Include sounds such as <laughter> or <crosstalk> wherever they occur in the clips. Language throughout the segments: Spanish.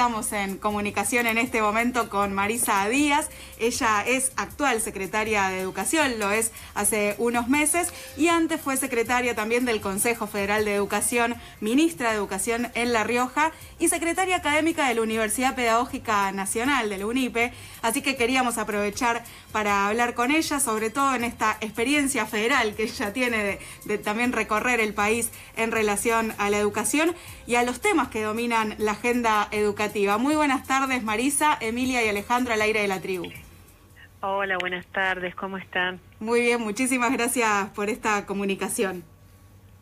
Estamos en comunicación en este momento con Marisa Díaz. Ella es actual secretaria de Educación, lo es hace unos meses y antes fue secretaria también del Consejo Federal de Educación, ministra de Educación en La Rioja y secretaria académica de la Universidad Pedagógica Nacional, de la UNIPE. Así que queríamos aprovechar para hablar con ella, sobre todo en esta experiencia federal que ella tiene de también recorrer el país en relación a la educación y a los temas que dominan la agenda educativa muy buenas tardes, Marisa, Emilia y Alejandro al aire de la tribu. Hola, buenas tardes, ¿cómo están? Muy bien, muchísimas gracias por esta comunicación.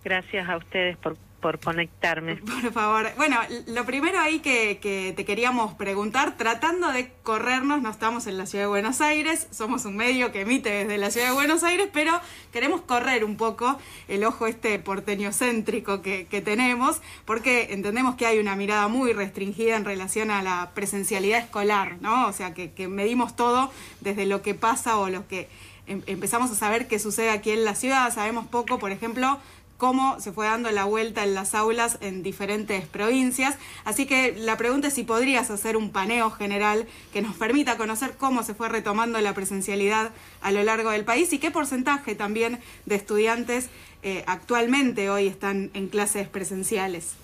Gracias a ustedes por por conectarme. <laughs> Por favor. Bueno, lo primero ahí que, te queríamos preguntar, tratando de corrernos, no estamos en la ciudad de Buenos Aires, somos un medio que emite desde la ciudad de Buenos Aires, pero queremos correr un poco el ojo este porteño céntrico que, tenemos, porque entendemos que hay una mirada muy restringida en relación a la presencialidad escolar, ¿no? O sea, que, que medimos todo desde lo que pasa o lo que em, empezamos a saber qué sucede aquí en la ciudad, sabemos poco, por ejemplo, cómo se fue dando la vuelta en las aulas en diferentes provincias. Así que la pregunta es si podrías hacer un paneo general que nos permita conocer cómo se fue retomando la presencialidad a lo largo del país y qué porcentaje también de estudiantes eh, actualmente hoy están en clases presenciales.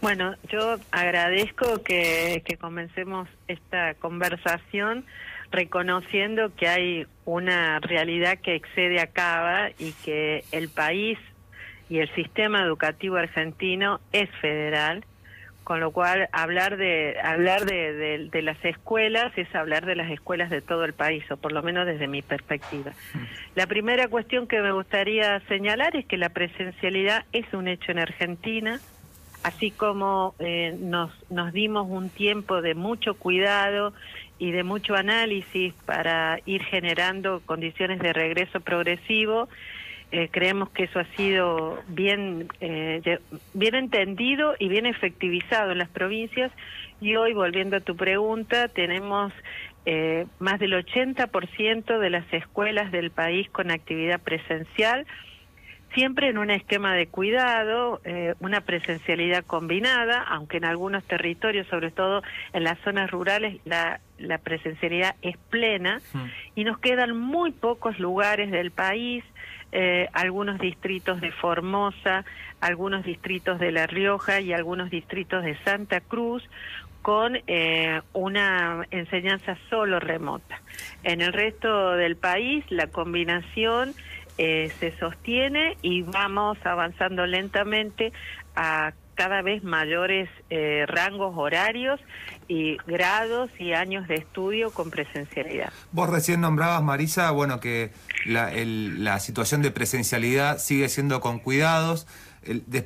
Bueno, yo agradezco que, comencemos esta conversación reconociendo que hay una realidad que excede a Cava y que el país y el sistema educativo argentino es federal, con lo cual hablar de hablar de, de, las escuelas es hablar de las escuelas de todo el país, o por lo menos desde mi perspectiva. La primera cuestión que me gustaría señalar es que la presencialidad es un hecho en Argentina, así como eh, nos, nos dimos un tiempo de mucho cuidado y de mucho análisis para ir generando condiciones de regreso progresivo, eh, creemos que eso ha sido bien, eh, bien entendido y bien efectivizado en las provincias. Y hoy, volviendo a tu pregunta, tenemos eh, más del 80% de las escuelas del país con actividad presencial, siempre en un esquema de cuidado, una presencialidad combinada, aunque en algunos territorios, sobre todo en las zonas rurales, la, la presencialidad es plena, mm. y nos quedan muy pocos lugares del país eh, algunos distritos de Formosa, algunos distritos de La Rioja y algunos distritos de Santa Cruz con eh, una enseñanza solo remota. En el resto del país la combinación eh, se sostiene y vamos avanzando lentamente a cada vez mayores eh, rangos horarios y grados y años de estudio con presencialidad. Vos recién nombrabas, Marisa, bueno, que la, la situación de presencialidad sigue siendo con cuidados.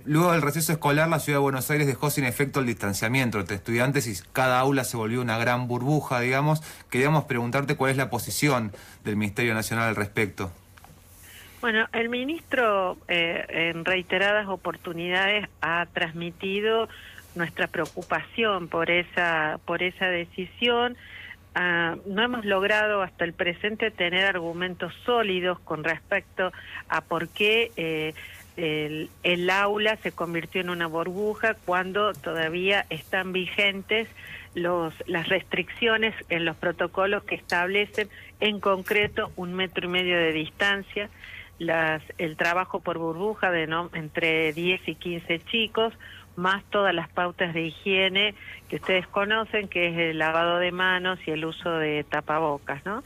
luego del receso escolar, la Ciudad de Buenos Aires dejó sin efecto el distanciamiento entre estudiantes y cada aula se volvió una gran burbuja, digamos. Queríamos preguntarte cuál es la posición del Ministerio Nacional al respecto. Bueno, el ministro eh, en reiteradas oportunidades ha transmitido nuestra preocupación por esa por esa decisión. Ah, no hemos logrado hasta el presente tener argumentos sólidos con respecto a por qué eh, el, el, aula se convirtió en una burbuja cuando todavía están vigentes los, las restricciones en los protocolos que establecen en concreto un metro y medio de distancia las, el trabajo por burbuja de no, entre 10 y 15 chicos, más todas las pautas de higiene que ustedes conocen, que es el lavado de manos y el uso de tapabocas, ¿no?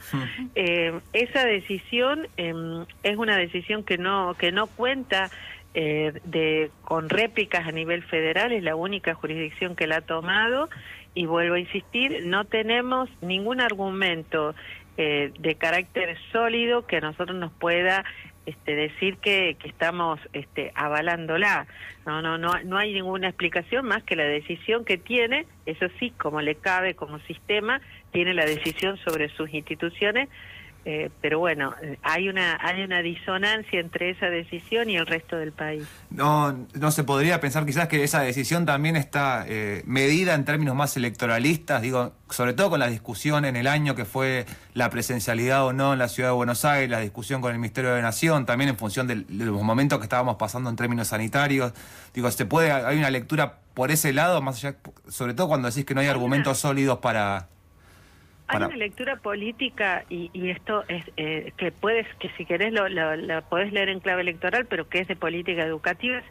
Eh, esa decisión em, es una decisión que no que no cuenta eh, de con réplicas a nivel federal, es la única jurisdicción que la ha tomado y vuelvo a insistir, no tenemos ningún argumento eh, de carácter sólido que a nosotros nos pueda este, decir que, que estamos este, avalándola. No, no, no, no hay ninguna explicación más que la decisión que tiene, eso sí, como le cabe como sistema, tiene la decisión sobre sus instituciones eh, pero bueno, hay una hay una disonancia entre esa decisión y el resto del país. No, no se podría pensar quizás que esa decisión también está eh, medida en términos más electoralistas, digo, sobre todo con la discusión en el año que fue la presencialidad o no en la ciudad de Buenos Aires, la discusión con el Ministerio de Nación, también en función de, los momentos que estábamos pasando en términos sanitarios. Digo, se puede, hay una lectura por ese lado, más allá, sobre todo cuando decís que no hay argumentos sólidos para hay una lectura política y, esto es eh, que puedes, que si querés lo, lo, podés leer en clave electoral, pero que es de política educativa,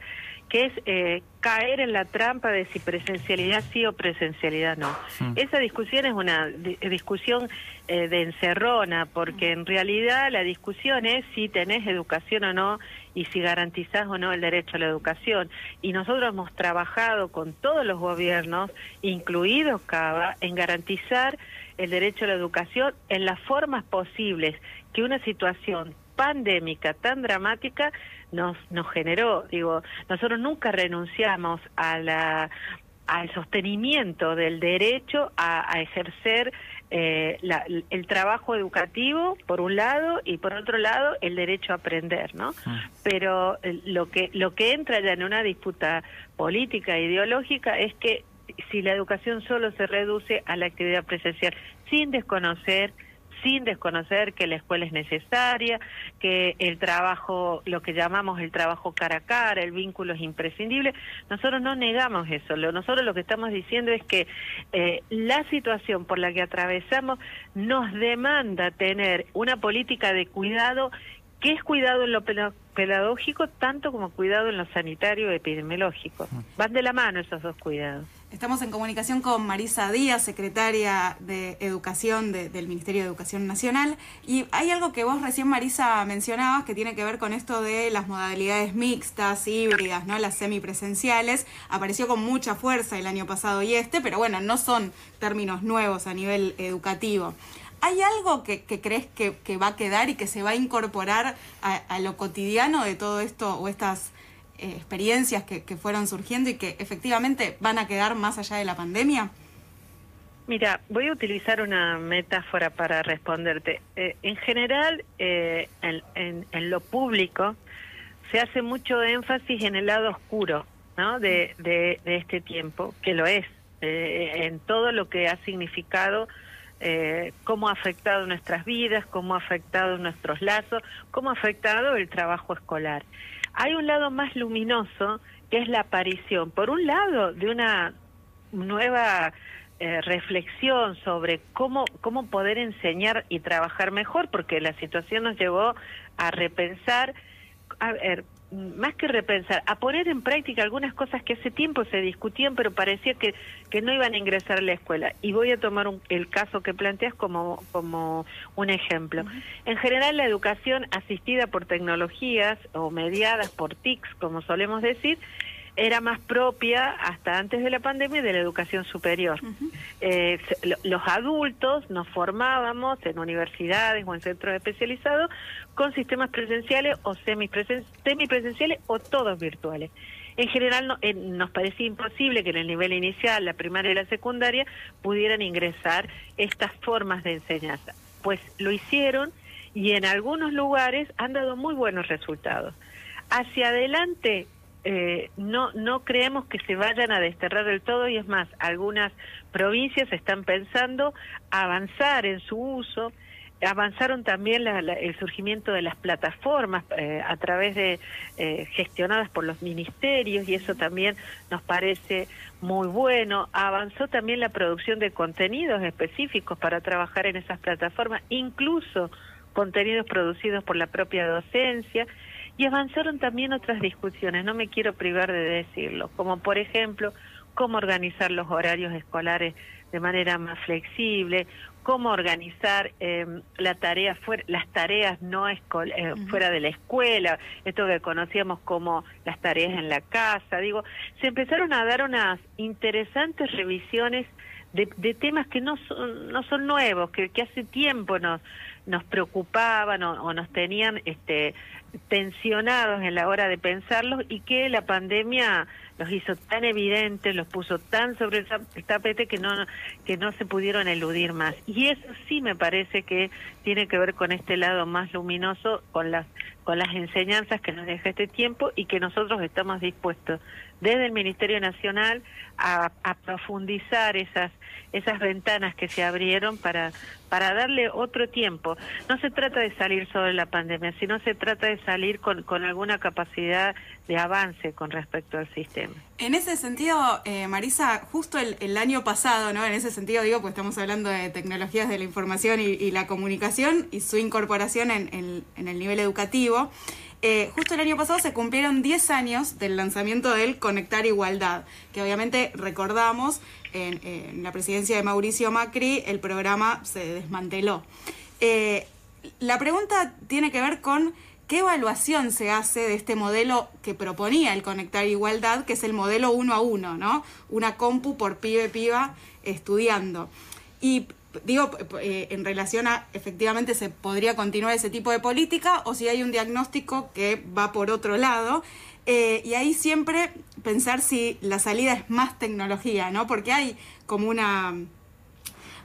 que es eh, caer en la trampa de si presencialidad sí o presencialidad no. Esa discusión es una discusión eh, de encerrona, porque en realidad la discusión es si tenés educación o no y si garantizás o no el derecho a la educación. Y nosotros hemos trabajado con todos los gobiernos, incluidos CABA, en garantizar el derecho a la educación en las formas posibles que una situación pandémica tan dramática nos nos generó digo nosotros nunca renunciamos a la al sostenimiento del derecho a, ejercer eh, el trabajo educativo por un lado y por otro lado el derecho a aprender no ah. pero eh, lo que lo que entra ya en una disputa política e ideológica es que si la educación solo se reduce a la actividad presencial, sin desconocer sin desconocer que la escuela es necesaria, que el trabajo, lo que llamamos el trabajo cara a cara, el vínculo es imprescindible. Nosotros no negamos eso. Nosotros lo que estamos diciendo es que eh, la situación por la que atravesamos nos demanda tener una política de cuidado que es cuidado en lo pedagógico tanto como cuidado en lo sanitario y epidemiológico. Van de la mano esos dos cuidados. Estamos en comunicación con Marisa Díaz, secretaria de Educación del Ministerio de Educación Nacional. Y hay algo que vos recién, Marisa, mencionabas que tiene que ver con esto de las modalidades mixtas, híbridas, ¿no? Las semipresenciales. Apareció con mucha fuerza el año pasado y este, pero bueno, no son términos nuevos a nivel educativo. ¿Hay algo que, crees que, va a quedar y que se va a incorporar a lo cotidiano de todo esto o estas eh, experiencias que, fueron surgiendo y que efectivamente van a quedar más allá de la pandemia? Mira, voy a utilizar una metáfora para responderte. Eh, en general, eh, en, lo público, se hace mucho énfasis en el lado oscuro ¿no? de, de, este tiempo, que lo es, en todo lo que ha significado cómo ha afectado nuestras vidas, cómo ha afectado nuestros lazos, cómo ha afectado el trabajo escolar. Hay un lado más luminoso que es la aparición, por un lado, de una nueva eh, reflexión sobre cómo, cómo poder enseñar y trabajar mejor, porque la situación nos llevó a repensar, a ver, más que repensar, a poner en práctica algunas cosas que hace tiempo se discutían, pero parecía que, que no iban a ingresar a la escuela. Y voy a tomar el caso que planteas como, como un ejemplo. En general, la educación asistida por tecnologías o mediadas por TICs, como solemos decir, era más propia hasta antes de la pandemia de la educación superior. Eh, los adultos nos formábamos en universidades o en centros especializados con sistemas presenciales o semipresenciales o todos virtuales. En general eh, nos parecía imposible que en el nivel inicial, la primaria y la secundaria, pudieran ingresar estas formas de enseñanza. Pues lo hicieron y en algunos lugares han dado muy buenos resultados. Hacia adelante eh, no, no creemos que se vayan a desterrar del todo y es más, algunas provincias están pensando avanzar en su uso. Avanzaron también el surgimiento de las plataformas eh, a través de eh, gestionadas por los ministerios y eso también nos parece muy bueno. Avanzó también la producción de contenidos específicos para trabajar en esas plataformas, incluso contenidos producidos por la propia docencia y avanzaron también otras discusiones, no me quiero privar de decirlo, como por ejemplo cómo organizar los horarios escolares de manera más flexible, cómo organizar eh, la tarea fuera, las tareas no eh, fuera de la escuela, esto que conocíamos como las tareas en la casa, digo, se empezaron a dar unas interesantes revisiones de, temas que no son, no son nuevos, que, que hace tiempo nos, nos preocupaban o, nos tenían este, tensionados en la hora de pensarlos y que la pandemia los hizo tan evidentes, los puso tan sobre el tapete que no, que no se pudieron eludir más. Y eso sí me parece que tiene que ver con este lado más luminoso, con las, con las enseñanzas que nos deja este tiempo y que nosotros estamos dispuestos desde el Ministerio Nacional a, profundizar esas esas ventanas que se abrieron para, para darle otro tiempo. No se trata de salir sobre la pandemia, sino se trata de salir con, con alguna capacidad de avance con respecto al sistema. En ese sentido, eh, Marisa, justo el, año pasado, ¿no? En ese sentido digo, pues estamos hablando de tecnologías de la información y, la comunicación y su incorporación en, en el nivel educativo. Eh, justo el año pasado se cumplieron 10 años del lanzamiento del Conectar Igualdad, que obviamente recordamos en, la presidencia de Mauricio Macri el programa se desmanteló. Eh, la pregunta tiene que ver con qué evaluación se hace de este modelo que proponía el Conectar Igualdad, que es el modelo uno a uno, ¿no? Una compu por pibe piba estudiando. Y digo, eh, en relación a efectivamente se podría continuar ese tipo de política o si hay un diagnóstico que va por otro lado. Eh, y ahí siempre pensar si la salida es más tecnología, ¿no? Porque hay como una,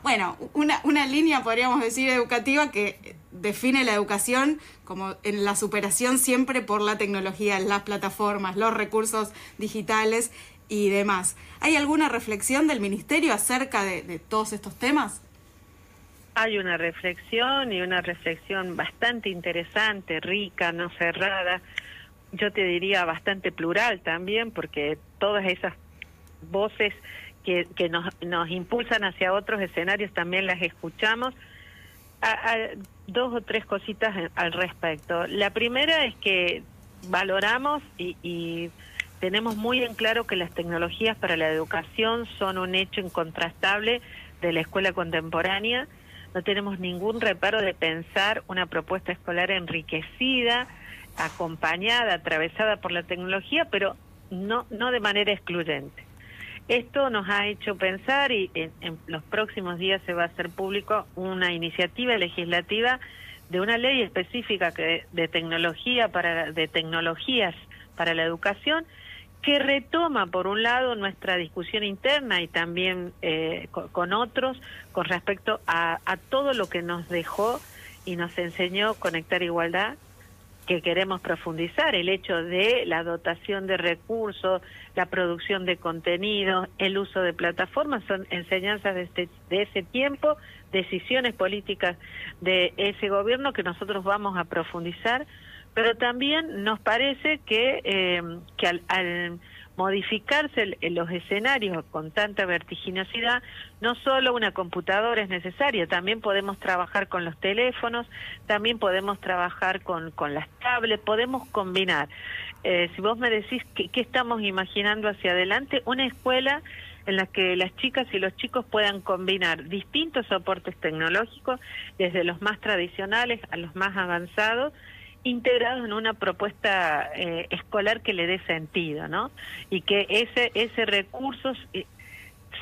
bueno, una, una línea, podríamos decir, educativa que define la educación como en la superación siempre por la tecnología, las plataformas, los recursos digitales y demás. ¿Hay alguna reflexión del Ministerio acerca de todos estos temas? Hay una reflexión y una reflexión bastante interesante, rica, no cerrada, yo te diría bastante plural también, porque todas esas voces que, que nos, nos impulsan hacia otros escenarios también las escuchamos. dos o tres cositas al respecto. La primera es que valoramos y, y tenemos muy en claro que las tecnologías para la educación son un hecho incontrastable de la escuela contemporánea no tenemos ningún reparo de pensar una propuesta escolar enriquecida, acompañada, atravesada por la tecnología, pero no, no de manera excluyente. Esto nos ha hecho pensar y en, los próximos días se va a hacer público una iniciativa legislativa de una ley específica que, de tecnología para de tecnologías para la educación que retoma, por un lado, nuestra discusión interna y también eh, con, otros con respecto a, a, todo lo que nos dejó y nos enseñó Conectar Igualdad, que queremos profundizar, el hecho de la dotación de recursos, la producción de contenidos, el uso de plataformas, son enseñanzas de, este, de ese tiempo, decisiones políticas de ese gobierno que nosotros vamos a profundizar pero también nos parece que, eh, que al, modificarse los escenarios con tanta vertiginosidad, no solo una computadora es necesaria, también podemos trabajar con los teléfonos, también podemos trabajar con, con las tablets, podemos combinar. Eh, si vos me decís qué estamos imaginando hacia adelante, una escuela en la que las chicas y los chicos puedan combinar distintos soportes tecnológicos, desde los más tradicionales a los más avanzados, integrados en una propuesta eh, escolar que le dé sentido, ¿no? Y que ese ese recurso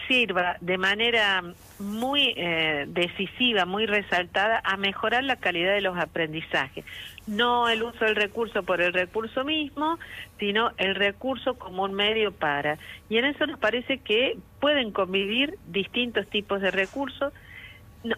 sirva de manera muy eh, decisiva, muy resaltada a mejorar la calidad de los aprendizajes. No el uso del recurso por el recurso mismo, sino el recurso como un medio para. Y en eso nos parece que pueden convivir distintos tipos de recursos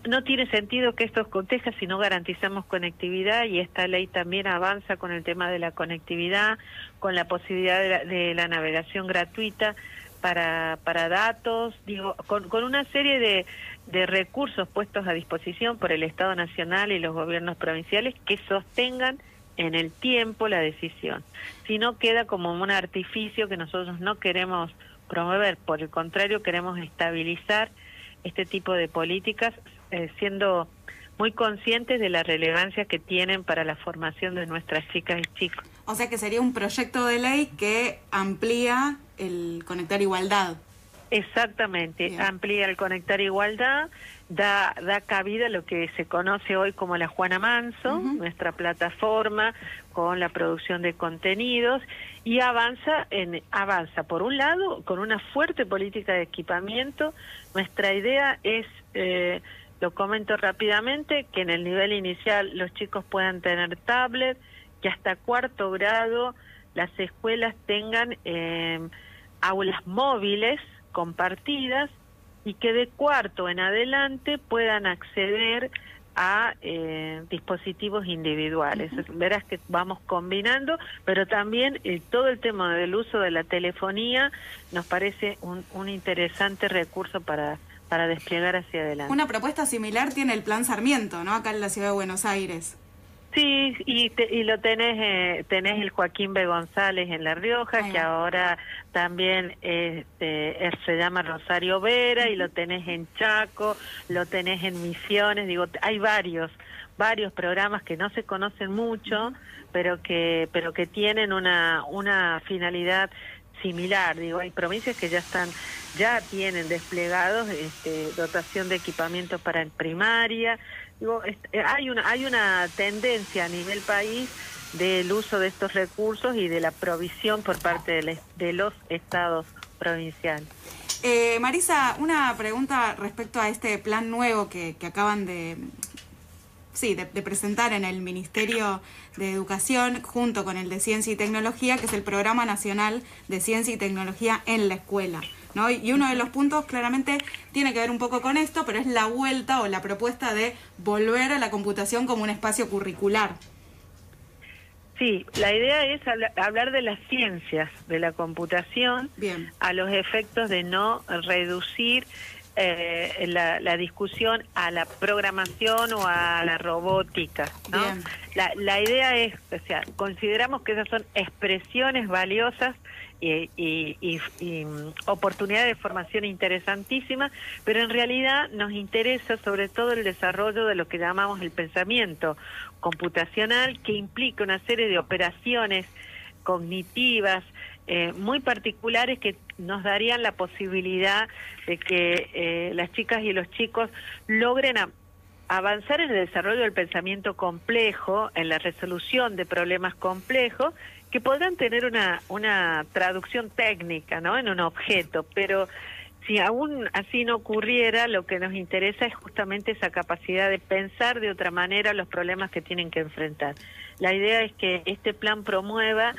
no, tiene sentido que esto conteja si no garantizamos conectividad y esta ley también avanza con el tema de la conectividad, con la posibilidad de la, navegación gratuita para, para datos, digo, con, con una serie de, de recursos puestos a disposición por el Estado Nacional y los gobiernos provinciales que sostengan en el tiempo la decisión. Si no queda como un artificio que nosotros no queremos promover, por el contrario queremos estabilizar este tipo de políticas eh, siendo muy conscientes de la relevancia que tienen para la formación de nuestras chicas y chicos. O sea que sería un proyecto de ley que amplía el conectar igualdad. Exactamente, amplía el Conectar Igualdad, da, da cabida a lo que se conoce hoy como la Juana Manso, nuestra plataforma con la producción de contenidos y avanza en avanza por un lado con una fuerte política de equipamiento. Nuestra idea es eh, lo comento rápidamente que en el nivel inicial los chicos puedan tener tablet, que hasta cuarto grado las escuelas tengan eh, aulas móviles compartidas y que de cuarto en adelante puedan acceder a eh, dispositivos individuales. Verás que vamos combinando, pero también eh, todo el tema del uso de la telefonía nos parece un, un interesante recurso para, para desplegar hacia adelante. Una propuesta similar tiene el Plan Sarmiento, ¿no? Acá en la ciudad de Buenos Aires. Sí, y, y lo tenés, eh, tenés el Joaquín B. González en La Rioja, que ahora también este, se llama Rosario Vera, y lo tenés en Chaco, lo tenés en Misiones, digo, hay varios, varios programas que no se conocen mucho, pero que, pero que tienen una, una finalidad similar, digo, hay provincias que ya están, ya tienen desplegados este, dotación de equipamientos para primaria, digo, eh, hay una, hay una tendencia a nivel país del uso de estos recursos y de la provisión por parte de, los estados provinciales. Eh, Marisa, una pregunta respecto a este plan nuevo que, que acaban de, sí, de, presentar en el Ministerio de Educación junto con el de Ciencia y Tecnología, que es el Programa Nacional de Ciencia y Tecnología en la Escuela. ¿no? Y uno de los puntos claramente tiene que ver un poco con esto, pero es la vuelta o la propuesta de volver a la computación como un espacio curricular. Sí, la idea es hablar de las ciencias de la computación a los efectos de no reducir eh, la, discusión a la programación o a la robótica. ¿no? La, la idea es, o sea, consideramos que esas son expresiones valiosas y, y, mm, oportunidades de formación interesantísimas, pero en realidad nos interesa sobre todo el desarrollo de lo que llamamos el pensamiento computacional, que implica una serie de operaciones cognitivas, eh, muy particulares que nos darían la posibilidad de que eh, las chicas y los chicos logren avanzar en el desarrollo del pensamiento complejo, en la resolución de problemas complejos, que podrán tener una, una traducción técnica ¿no? en un objeto, pero si aún así no ocurriera, lo que nos interesa es justamente esa capacidad de pensar de otra manera los problemas que tienen que enfrentar. La idea es que este plan promueva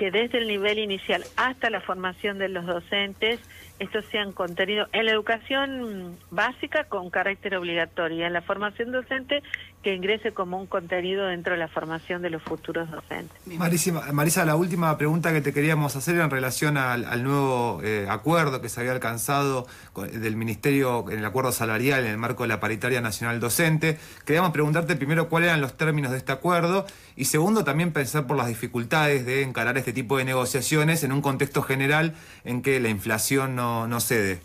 que desde el nivel inicial hasta la formación de los docentes, estos sean contenidos en la educación básica con carácter obligatorio en la formación docente que ingrese como un contenido dentro de la formación de los futuros docentes. Marisa, la última pregunta que te queríamos hacer en relación al, nuevo eh, acuerdo que se había alcanzado del Ministerio en el acuerdo salarial en el marco de la paritaria nacional docente. Queríamos preguntarte primero cuáles eran los términos de este acuerdo y segundo también pensar por las dificultades de encarar este tipo de negociaciones en un contexto general en que la inflación no, no cede.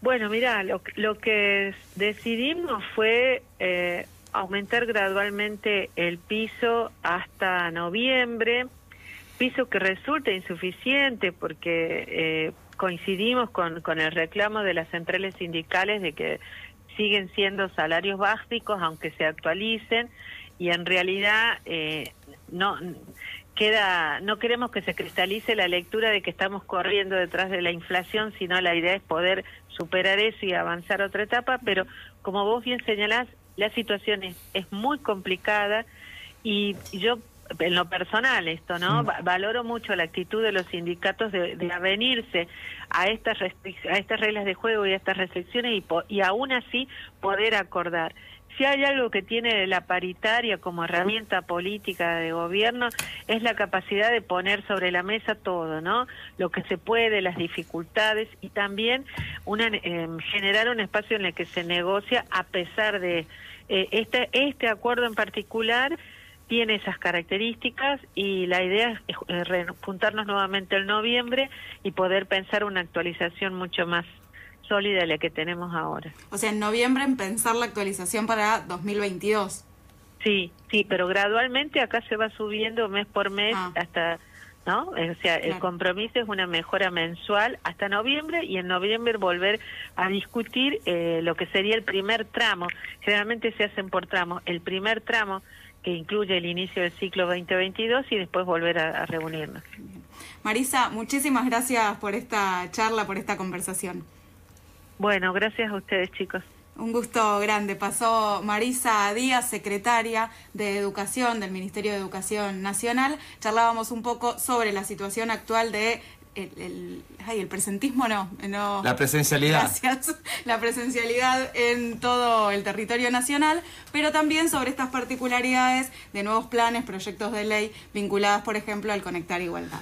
Bueno, mira, lo, lo que decidimos fue eh, aumentar gradualmente el piso hasta noviembre, piso que resulta insuficiente porque eh, coincidimos con, con el reclamo de las centrales sindicales de que siguen siendo salarios básicos aunque se actualicen y en realidad eh, no queda no queremos que se cristalice la lectura de que estamos corriendo detrás de la inflación sino la idea es poder superar eso y avanzar a otra etapa, pero como vos bien señalás, la situación es, muy complicada y yo en lo personal esto, ¿no? Valoro mucho la actitud de los sindicatos de, de avenirse a estas a estas reglas de juego y a estas restricciones y, y aún así poder acordar si hay algo que tiene la paritaria como herramienta política de gobierno es la capacidad de poner sobre la mesa todo, ¿no? Lo que se puede, las dificultades y también una, em, generar un espacio en el que se negocia a pesar de eh, este este acuerdo en particular tiene esas características y la idea es juntarnos nuevamente en noviembre y poder pensar una actualización mucho más sólida la que tenemos ahora. O sea, en noviembre en pensar la actualización para 2022. Sí, sí, pero gradualmente acá se va subiendo mes por mes ah. hasta ¿no? O sea, el compromiso es una mejora mensual hasta noviembre y en noviembre volver a discutir eh, lo que sería el primer tramo. Generalmente se hacen por tramos. El primer tramo que incluye el inicio del ciclo 2022 y después volver a, a reunirnos. Marisa, muchísimas gracias por esta charla, por esta conversación. Bueno, gracias a ustedes, chicos. Un gusto grande. Pasó Marisa Díaz, secretaria de Educación del Ministerio de Educación Nacional. Charlábamos un poco sobre la situación actual de el, el- ay, el presentismo no, no. La presencialidad. Gracias. <laughs> La presencialidad en todo el territorio nacional, pero también sobre estas particularidades de nuevos planes, proyectos de ley vinculadas, por ejemplo, al Conectar Igualdad.